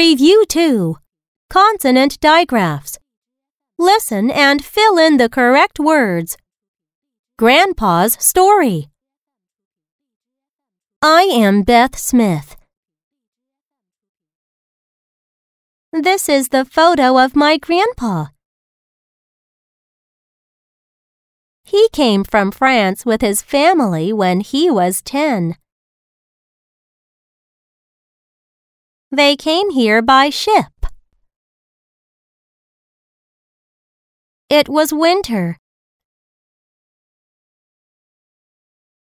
Review 2 Consonant Digraphs. Listen and fill in the correct words. Grandpa's Story. I am Beth Smith. This is the photo of my grandpa. He came from France with his family when he was 10. They came here by ship. It was winter.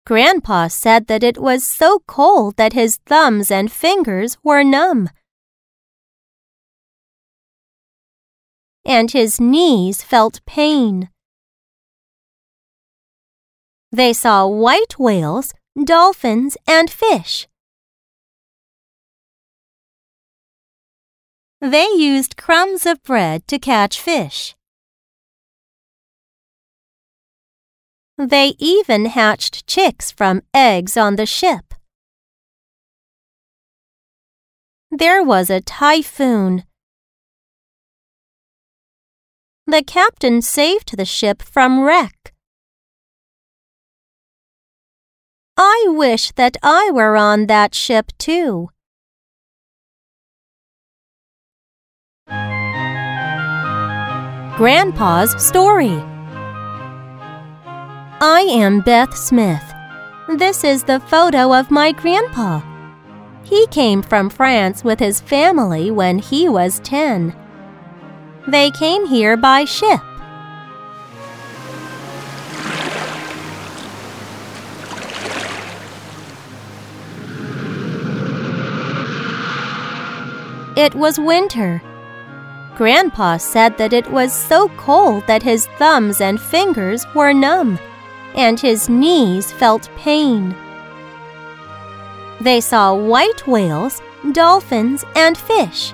Grandpa said that it was so cold that his thumbs and fingers were numb. And his knees felt pain. They saw white whales, dolphins, and fish. They used crumbs of bread to catch fish. They even hatched chicks from eggs on the ship. There was a typhoon. The captain saved the ship from wreck. I wish that I were on that ship too. Grandpa's Story I am Beth Smith. This is the photo of my grandpa. He came from France with his family when he was 10. They came here by ship. It was winter. Grandpa said that it was so cold that his thumbs and fingers were numb, and his knees felt pain. They saw white whales, dolphins, and fish.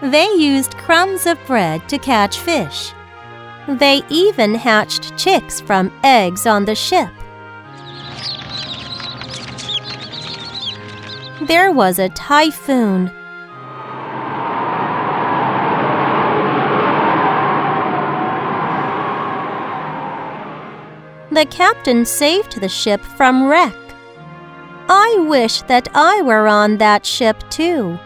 They used crumbs of bread to catch fish. They even hatched chicks from eggs on the ship. There was a typhoon. The captain saved the ship from wreck. I wish that I were on that ship too.